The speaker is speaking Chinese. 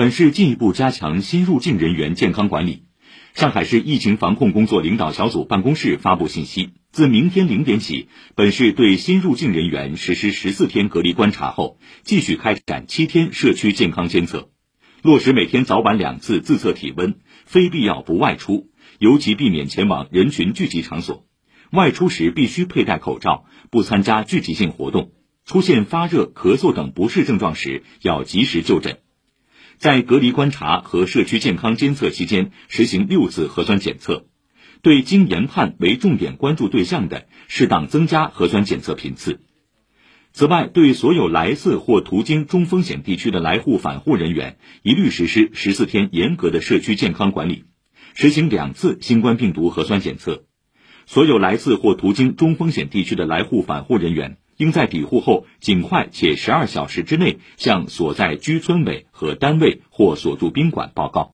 本市进一步加强新入境人员健康管理。上海市疫情防控工作领导小组办公室发布信息，自明天零点起，本市对新入境人员实施十四天隔离观察后，继续开展七天社区健康监测，落实每天早晚两次自测体温，非必要不外出，尤其避免前往人群聚集场所。外出时必须佩戴口罩，不参加聚集性活动。出现发热、咳嗽等不适症状时，要及时就诊。在隔离观察和社区健康监测期间，实行六次核酸检测。对经研判为重点关注对象的，适当增加核酸检测频次。此外，对所有来自或途经中风险地区的来沪返沪人员，一律实施十四天严格的社区健康管理，实行两次新冠病毒核酸检测。所有来自或途经中风险地区的来沪返沪人员。应在抵沪后尽快且十二小时之内向所在居村委和单位或所住宾馆报告。